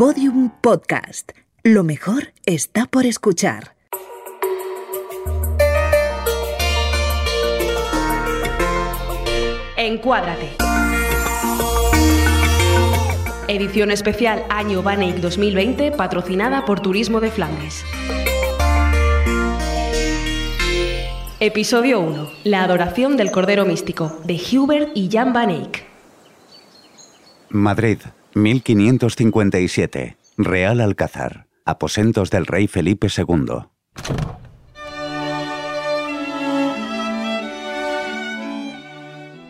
Podium Podcast. Lo mejor está por escuchar. Encuádrate. Edición especial Año Baneic 2020 patrocinada por Turismo de Flandes. Episodio 1. La adoración del Cordero Místico, de Hubert y Jan Van Eyck. Madrid, 1557. Real Alcázar. Aposentos del rey Felipe II.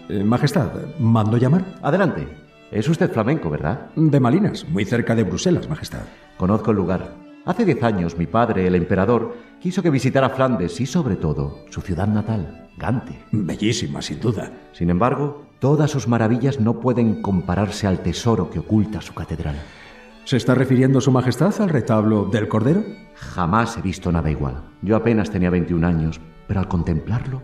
Eh, majestad, ¿mando llamar? Adelante. Es usted flamenco, ¿verdad? De Malinas, muy cerca de Bruselas, Majestad. Conozco el lugar. Hace diez años mi padre, el emperador, quiso que visitara Flandes y sobre todo su ciudad natal, Gante. Bellísima, sin duda. Sin embargo, todas sus maravillas no pueden compararse al tesoro que oculta su catedral. ¿Se está refiriendo Su Majestad al retablo del Cordero? Jamás he visto nada igual. Yo apenas tenía 21 años, pero al contemplarlo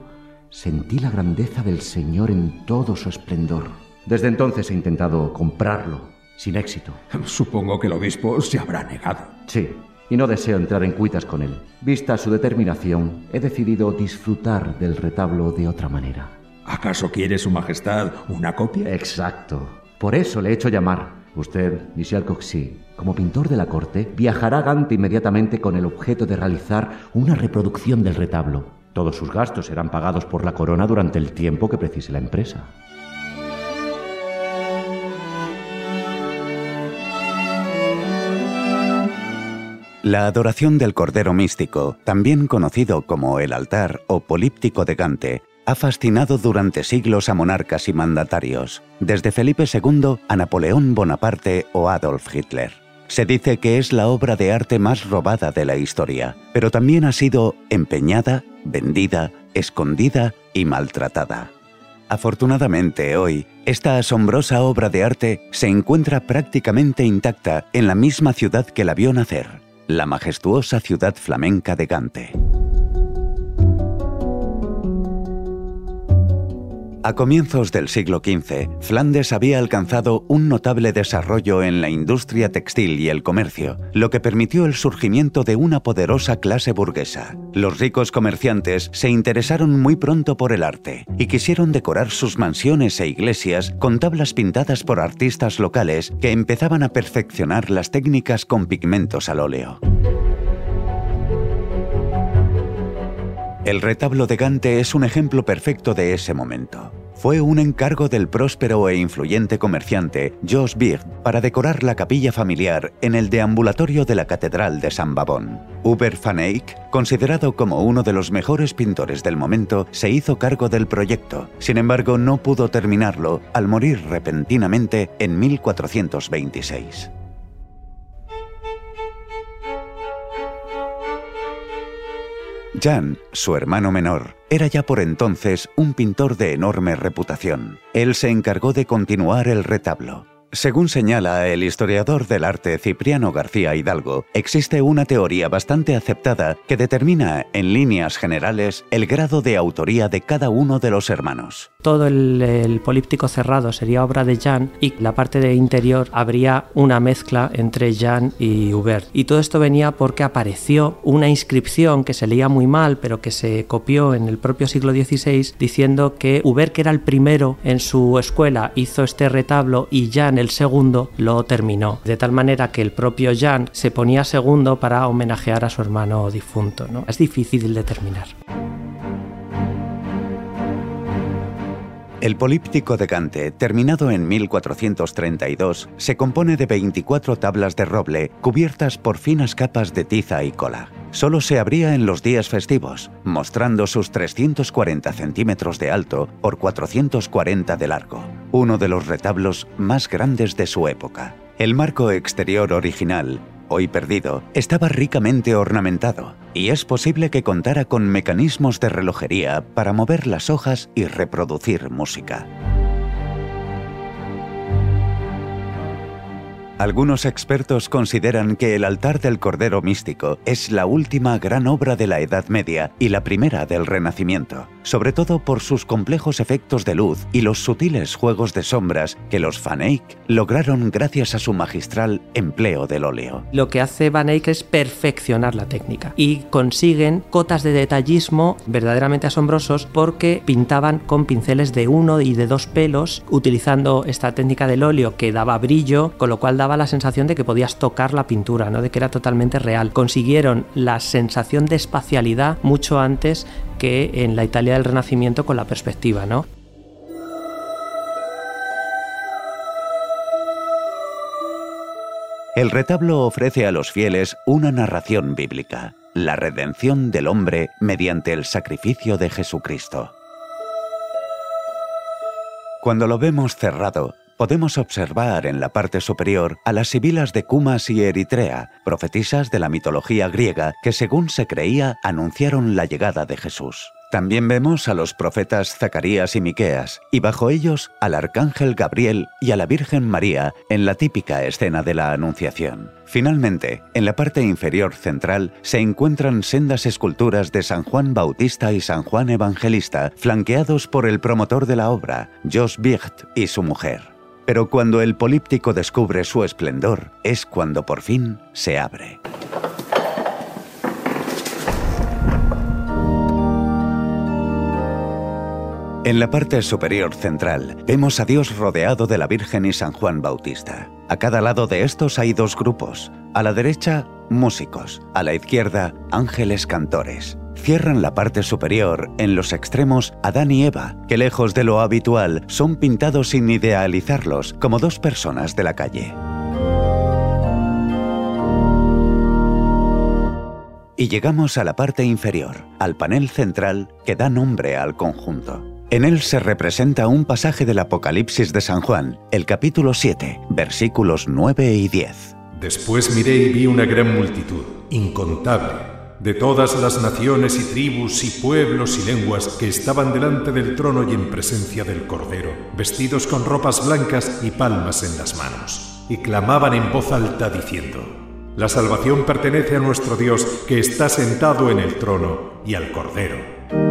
sentí la grandeza del Señor en todo su esplendor. Desde entonces he intentado comprarlo, sin éxito. Supongo que el obispo se habrá negado. Sí, y no deseo entrar en cuitas con él. Vista su determinación, he decidido disfrutar del retablo de otra manera. ¿Acaso quiere Su Majestad una copia? Exacto. Por eso le he hecho llamar. Usted, Michel Coxy, como pintor de la corte, viajará a Gante inmediatamente con el objeto de realizar una reproducción del retablo. Todos sus gastos serán pagados por la corona durante el tiempo que precise la empresa. La adoración del Cordero Místico, también conocido como el altar o políptico de Gante, ha fascinado durante siglos a monarcas y mandatarios, desde Felipe II a Napoleón Bonaparte o Adolf Hitler. Se dice que es la obra de arte más robada de la historia, pero también ha sido empeñada, vendida, escondida y maltratada. Afortunadamente hoy, esta asombrosa obra de arte se encuentra prácticamente intacta en la misma ciudad que la vio nacer, la majestuosa ciudad flamenca de Gante. A comienzos del siglo XV, Flandes había alcanzado un notable desarrollo en la industria textil y el comercio, lo que permitió el surgimiento de una poderosa clase burguesa. Los ricos comerciantes se interesaron muy pronto por el arte y quisieron decorar sus mansiones e iglesias con tablas pintadas por artistas locales que empezaban a perfeccionar las técnicas con pigmentos al óleo. El retablo de Gante es un ejemplo perfecto de ese momento. Fue un encargo del próspero e influyente comerciante Jos Bird para decorar la capilla familiar en el deambulatorio de la Catedral de San Babón. Hubert van Eyck, considerado como uno de los mejores pintores del momento, se hizo cargo del proyecto. Sin embargo, no pudo terminarlo al morir repentinamente en 1426. Jan, su hermano menor, era ya por entonces un pintor de enorme reputación. Él se encargó de continuar el retablo. Según señala el historiador del arte Cipriano García Hidalgo, existe una teoría bastante aceptada que determina, en líneas generales, el grado de autoría de cada uno de los hermanos. Todo el, políptico cerrado sería obra de Jan y la parte de interior habría una mezcla entre Jan y Hubert. Y todo esto venía porque apareció una inscripción que se leía muy mal, pero que se copió en el propio siglo XVI, diciendo que Hubert, que era el primero en su escuela, hizo este retablo y Jan, el segundo, lo terminó. De tal manera que el propio Jan se ponía segundo para homenajear a su hermano difunto. ¿no? Es difícil de terminar. El políptico de Gante, terminado en 1432, se compone de 24 tablas de roble cubiertas por finas capas de tiza y cola. Solo se abría en los días festivos, mostrando sus 340 centímetros de alto por 440 de largo, uno de los retablos más grandes de su época. El marco exterior original, hoy perdido, estaba ricamente ornamentado y es posible que contara con mecanismos de relojería para mover las hojas y reproducir música. Algunos expertos consideran que el altar del Cordero Místico es la última gran obra de la Edad Media y la primera del Renacimiento. Sobre todo por sus complejos efectos de luz y los sutiles juegos de sombras que los Van Eyck lograron gracias a su magistral empleo del óleo. Lo que hace Van Eyck es perfeccionar la técnica y consiguen cotas de detallismo verdaderamente asombrosos porque pintaban con pinceles de uno y de dos pelos utilizando esta técnica del óleo que daba brillo, con lo cual daba la sensación de que podías tocar la pintura, ¿no? de que era totalmente real. Consiguieron la sensación de espacialidad mucho antes que en la Italia del Renacimiento con la perspectiva, ¿no? El retablo ofrece a los fieles una narración bíblica, la redención del hombre mediante el sacrificio de Jesucristo. Cuando lo vemos cerrado, podemos observar en la parte superior a las sibilas de Cumas y Eritrea, profetisas de la mitología griega que según se creía anunciaron la llegada de Jesús. También vemos a los profetas Zacarías y Miqueas, y bajo ellos al arcángel Gabriel y a la Virgen María en la típica escena de la Anunciación. Finalmente, en la parte inferior central se encuentran sendas esculturas de San Juan Bautista y San Juan Evangelista, flanqueados por el promotor de la obra, Jos Bicht y su mujer. Pero cuando el políptico descubre su esplendor, es cuando por fin se abre. En la parte superior central vemos a Dios rodeado de la Virgen y San Juan Bautista. A cada lado de estos hay dos grupos. A la derecha, músicos. A la izquierda, ángeles cantores. Cierran la parte superior, en los extremos, Adán y Eva, que lejos de lo habitual son pintados sin idealizarlos como dos personas de la calle. Y llegamos a la parte inferior, al panel central que da nombre al conjunto. En él se representa un pasaje del Apocalipsis de San Juan, el capítulo 7, versículos 9 y 10. Después miré y vi una gran multitud, incontable, de todas las naciones y tribus y pueblos y lenguas que estaban delante del trono y en presencia del Cordero, vestidos con ropas blancas y palmas en las manos, y clamaban en voz alta diciendo, La salvación pertenece a nuestro Dios que está sentado en el trono y al Cordero.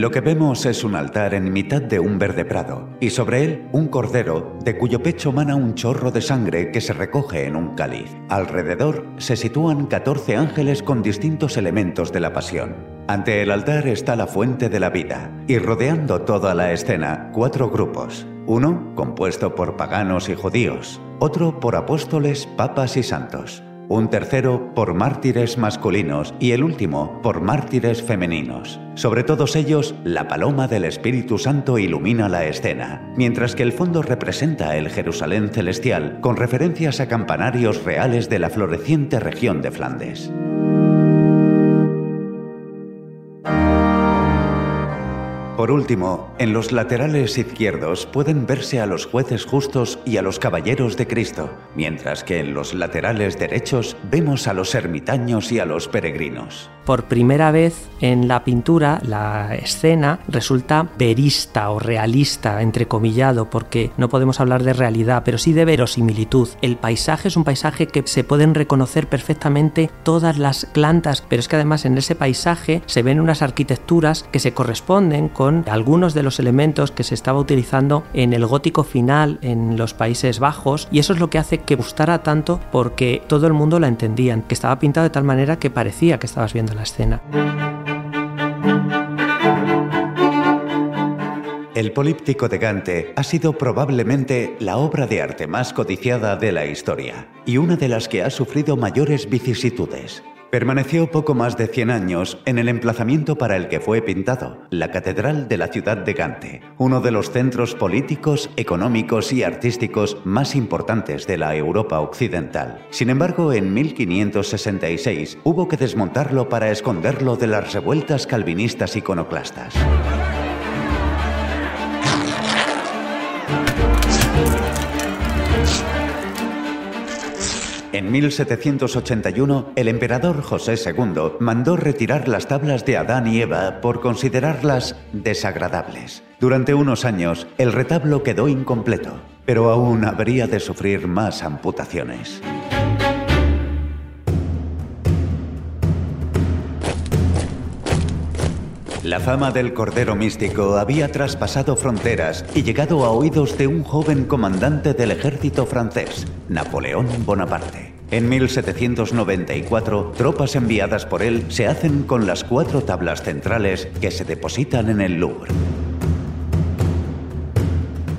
Lo que vemos es un altar en mitad de un verde prado, y sobre él un cordero de cuyo pecho mana un chorro de sangre que se recoge en un cáliz. Alrededor se sitúan 14 ángeles con distintos elementos de la pasión. Ante el altar está la fuente de la vida, y rodeando toda la escena, cuatro grupos. Uno compuesto por paganos y judíos, otro por apóstoles, papas y santos un tercero por mártires masculinos y el último por mártires femeninos. Sobre todos ellos, la paloma del Espíritu Santo ilumina la escena, mientras que el fondo representa el Jerusalén celestial con referencias a campanarios reales de la floreciente región de Flandes. Por último, en los laterales izquierdos pueden verse a los jueces justos y a los caballeros de Cristo, mientras que en los laterales derechos vemos a los ermitaños y a los peregrinos. Por primera vez en la pintura, la escena resulta verista o realista, entrecomillado, porque no podemos hablar de realidad, pero sí de verosimilitud. El paisaje es un paisaje que se pueden reconocer perfectamente todas las plantas, pero es que además en ese paisaje se ven unas arquitecturas que se corresponden con algunos de los elementos que se estaba utilizando en el gótico final en los Países Bajos y eso es lo que hace que gustara tanto porque todo el mundo la entendía, que estaba pintado de tal manera que parecía que estabas viendo la escena. El Políptico de Gante ha sido probablemente la obra de arte más codiciada de la historia y una de las que ha sufrido mayores vicisitudes. Permaneció poco más de 100 años en el emplazamiento para el que fue pintado, la Catedral de la ciudad de Gante, uno de los centros políticos, económicos y artísticos más importantes de la Europa occidental. Sin embargo, en 1566 hubo que desmontarlo para esconderlo de las revueltas calvinistas iconoclastas. En 1781, el emperador José II mandó retirar las tablas de Adán y Eva por considerarlas desagradables. Durante unos años, el retablo quedó incompleto, pero aún habría de sufrir más amputaciones. La fama del Cordero Místico había traspasado fronteras y llegado a oídos de un joven comandante del ejército francés, Napoleón Bonaparte. En 1794, tropas enviadas por él se hacen con las cuatro tablas centrales que se depositan en el Louvre.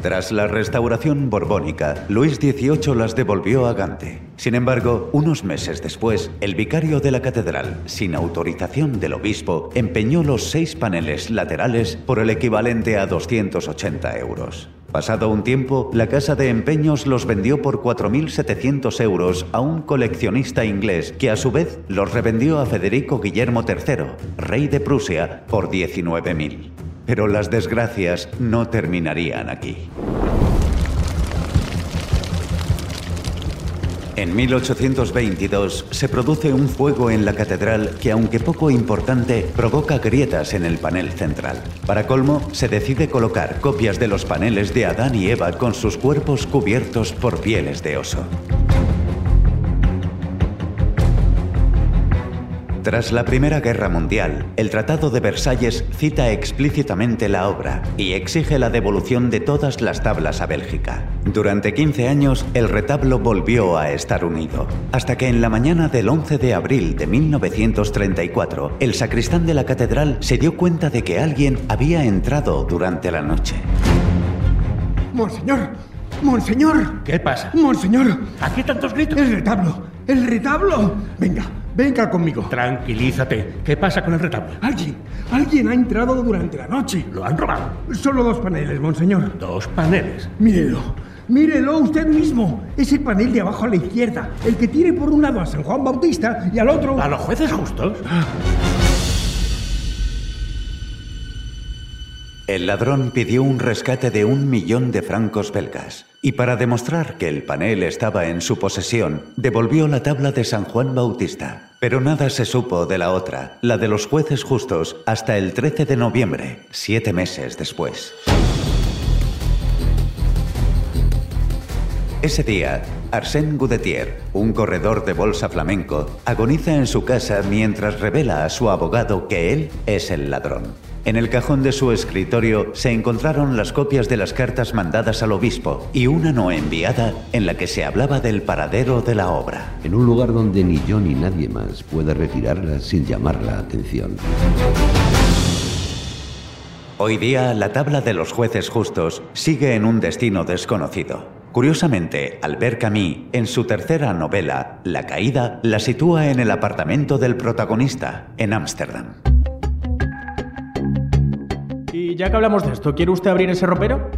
Tras la restauración borbónica, Luis XVIII las devolvió a Gante. Sin embargo, unos meses después, el vicario de la catedral, sin autorización del obispo, empeñó los seis paneles laterales por el equivalente a 280 euros. Pasado un tiempo, la casa de empeños los vendió por 4.700 euros a un coleccionista inglés que a su vez los revendió a Federico Guillermo III, rey de Prusia, por 19.000. Pero las desgracias no terminarían aquí. En 1822 se produce un fuego en la catedral que, aunque poco importante, provoca grietas en el panel central. Para colmo, se decide colocar copias de los paneles de Adán y Eva con sus cuerpos cubiertos por pieles de oso. Tras la Primera Guerra Mundial, el Tratado de Versalles cita explícitamente la obra y exige la devolución de todas las tablas a Bélgica. Durante 15 años, el retablo volvió a estar unido, hasta que en la mañana del 11 de abril de 1934, el sacristán de la catedral se dio cuenta de que alguien había entrado durante la noche. Monseñor, Monseñor, ¿Qué pasa? Monseñor, ¿A qué tantos gritos? el retablo, el retablo. Venga, venga conmigo. Tranquilízate. ¿Qué pasa con el retablo? Alguien, alguien ha entrado durante la noche. Lo han robado. Solo dos paneles, Monseñor. Dos paneles. Mírelo, mírelo usted mismo. Ese panel de abajo a la izquierda, el que tiene por un lado a San Juan Bautista y al otro... ¿A los jueces justos? El ladrón pidió un rescate de un millón de francos belgas y para demostrar que el panel estaba en su posesión, devolvió la tabla de San Juan Bautista. Pero nada se supo de la otra, la de los jueces justos, hasta el 13 de noviembre, siete meses después. Ese día, Arsène Goudetier, un corredor de bolsa flamenco, agoniza en su casa mientras revela a su abogado que él es el ladrón. En el cajón de su escritorio se encontraron las copias de las cartas mandadas al obispo y una no enviada en la que se hablaba del paradero de la obra. En un lugar donde ni yo ni nadie más puede retirarla sin llamar la atención. Hoy día, la tabla de los jueces justos sigue en un destino desconocido. Curiosamente, Albert Camus, en su tercera novela, La caída, la sitúa en el apartamento del protagonista, en Ámsterdam. Ya que hablamos de esto, ¿quiere usted abrir ese ropero?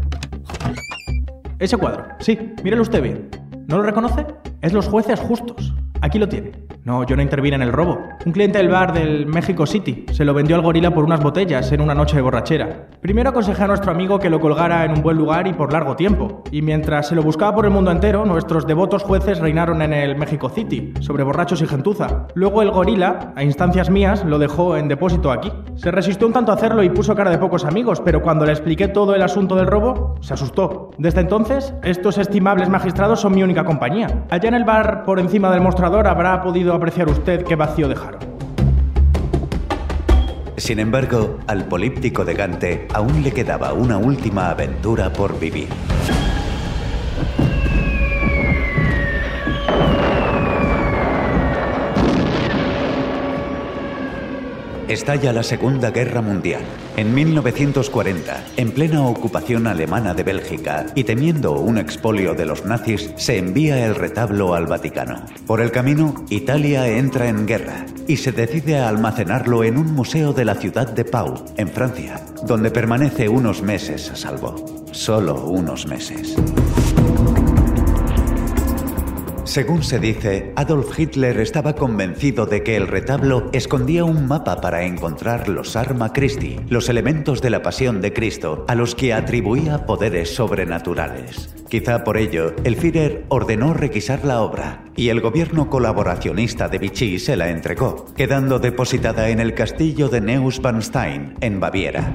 Ese cuadro, sí, mírelo usted bien. ¿No lo reconoce? Es los jueces justos. Aquí lo tiene. No, yo no intervine en el robo. Un cliente del bar del México City se lo vendió al gorila por unas botellas en una noche de borrachera. Primero aconsejé a nuestro amigo que lo colgara en un buen lugar y por largo tiempo. Y mientras se lo buscaba por el mundo entero, nuestros devotos jueces reinaron en el México City, sobre borrachos y gentuza. Luego el gorila, a instancias mías, lo dejó en depósito aquí. Se resistió un tanto a hacerlo y puso cara de pocos amigos, pero cuando le expliqué todo el asunto del robo, se asustó. Desde entonces, estos estimables magistrados son mi única compañía. Allá en el bar, por encima del mostrador, habrá podido apreciar usted qué vacío dejaron. Sin embargo, al políptico de Gante aún le quedaba una última aventura por vivir. Estalla la Segunda Guerra Mundial. En 1940, en plena ocupación alemana de Bélgica y temiendo un expolio de los nazis, se envía el retablo al Vaticano. Por el camino, Italia entra en guerra y se decide a almacenarlo en un museo de la ciudad de Pau, en Francia, donde permanece unos meses a salvo. Solo unos meses. Según se dice, Adolf Hitler estaba convencido de que el retablo escondía un mapa para encontrar los Arma Christi, los elementos de la pasión de Cristo, a los que atribuía poderes sobrenaturales. Quizá por ello, el Führer ordenó requisar la obra y el gobierno colaboracionista de Vichy se la entregó, quedando depositada en el castillo de Neuschwanstein, en Baviera.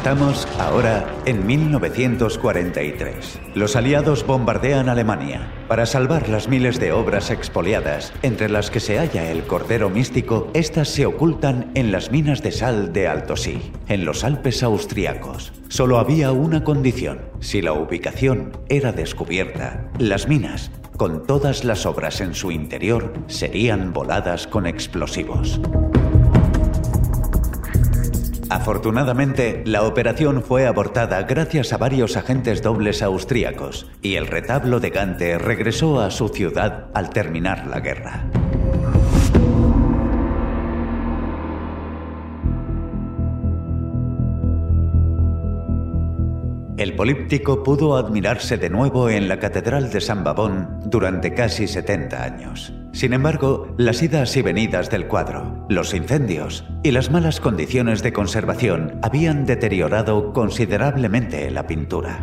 Estamos ahora en 1943. Los aliados bombardean Alemania. Para salvar las miles de obras expoliadas, entre las que se halla el Cordero Místico, estas se ocultan en las minas de sal de Altosí, en los Alpes austriacos. Solo había una condición. Si la ubicación era descubierta, las minas, con todas las obras en su interior, serían voladas con explosivos. Afortunadamente, la operación fue abortada gracias a varios agentes dobles austríacos y el retablo de Gante regresó a su ciudad al terminar la guerra. El políptico pudo admirarse de nuevo en la Catedral de San Babón durante casi 70 años. Sin embargo, las idas y venidas del cuadro, los incendios y las malas condiciones de conservación habían deteriorado considerablemente la pintura.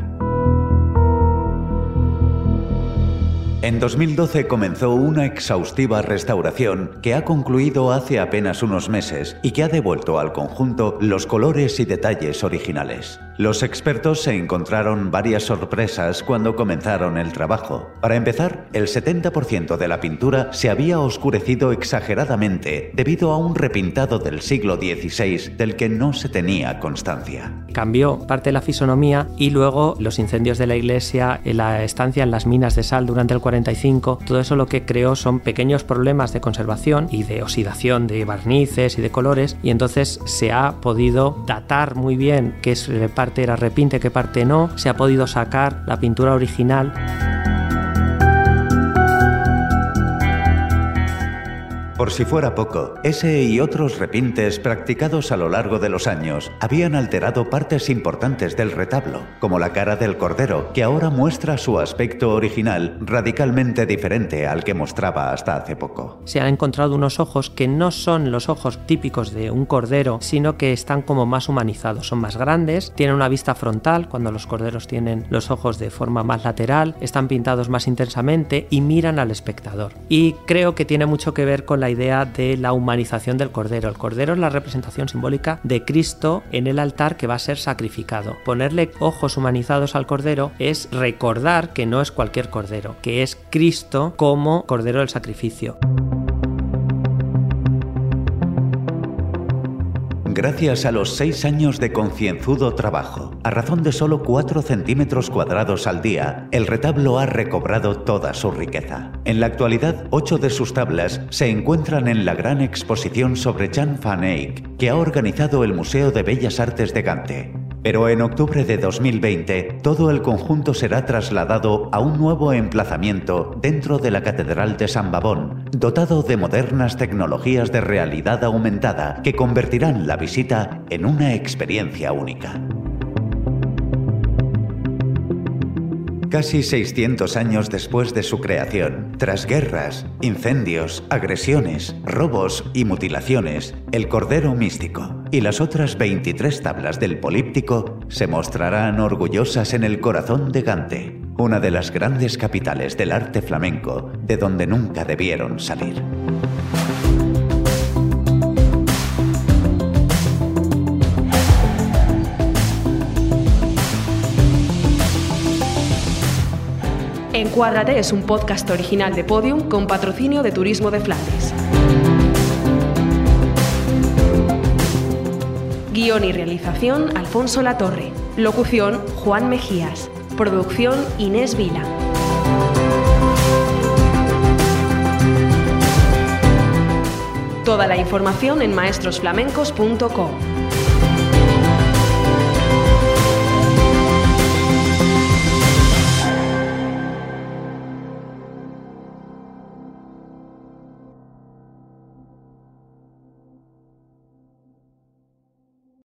En 2012 comenzó una exhaustiva restauración que ha concluido hace apenas unos meses y que ha devuelto al conjunto los colores y detalles originales. Los expertos se encontraron varias sorpresas cuando comenzaron el trabajo. Para empezar, el 70% de la pintura se había oscurecido exageradamente debido a un repintado del siglo XVI del que no se tenía constancia. Cambió parte de la fisonomía y luego los incendios de la iglesia, la estancia en las minas de sal durante el 45, todo eso lo que creó son pequeños problemas de conservación y de oxidación de barnices y de colores y entonces se ha podido datar muy bien qué es parte era repinte, qué parte no, se ha podido sacar la pintura original. Por si fuera poco, ese y otros repintes practicados a lo largo de los años habían alterado partes importantes del retablo, como la cara del cordero, que ahora muestra su aspecto original radicalmente diferente al que mostraba hasta hace poco. Se han encontrado unos ojos que no son los ojos típicos de un cordero, sino que están como más humanizados, son más grandes, tienen una vista frontal, cuando los corderos tienen los ojos de forma más lateral, están pintados más intensamente y miran al espectador. Y creo que tiene mucho que ver con la idea de la humanización del Cordero. El Cordero es la representación simbólica de Cristo en el altar que va a ser sacrificado. Ponerle ojos humanizados al Cordero es recordar que no es cualquier Cordero, que es Cristo como Cordero del sacrificio. Gracias a los seis años de concienzudo trabajo. A razón de solo 4 centímetros cuadrados al día, el retablo ha recobrado toda su riqueza. En la actualidad, ocho de sus tablas se encuentran en la gran exposición sobre Jan van Eyck que ha organizado el Museo de Bellas Artes de Gante. Pero en octubre de 2020, todo el conjunto será trasladado a un nuevo emplazamiento dentro de la Catedral de San Babón, dotado de modernas tecnologías de realidad aumentada que convertirán la visita en una experiencia única. Casi 600 años después de su creación, tras guerras, incendios, agresiones, robos y mutilaciones, el Cordero Místico y las otras 23 tablas del Políptico se mostrarán orgullosas en el corazón de Gante, una de las grandes capitales del arte flamenco de donde nunca debieron salir. Encuádrate es un podcast original de Podium con patrocinio de Turismo de Flandes. Guión y realización Alfonso Latorre. Locución Juan Mejías. Producción Inés Vila. Toda la información en maestrosflamencos.com.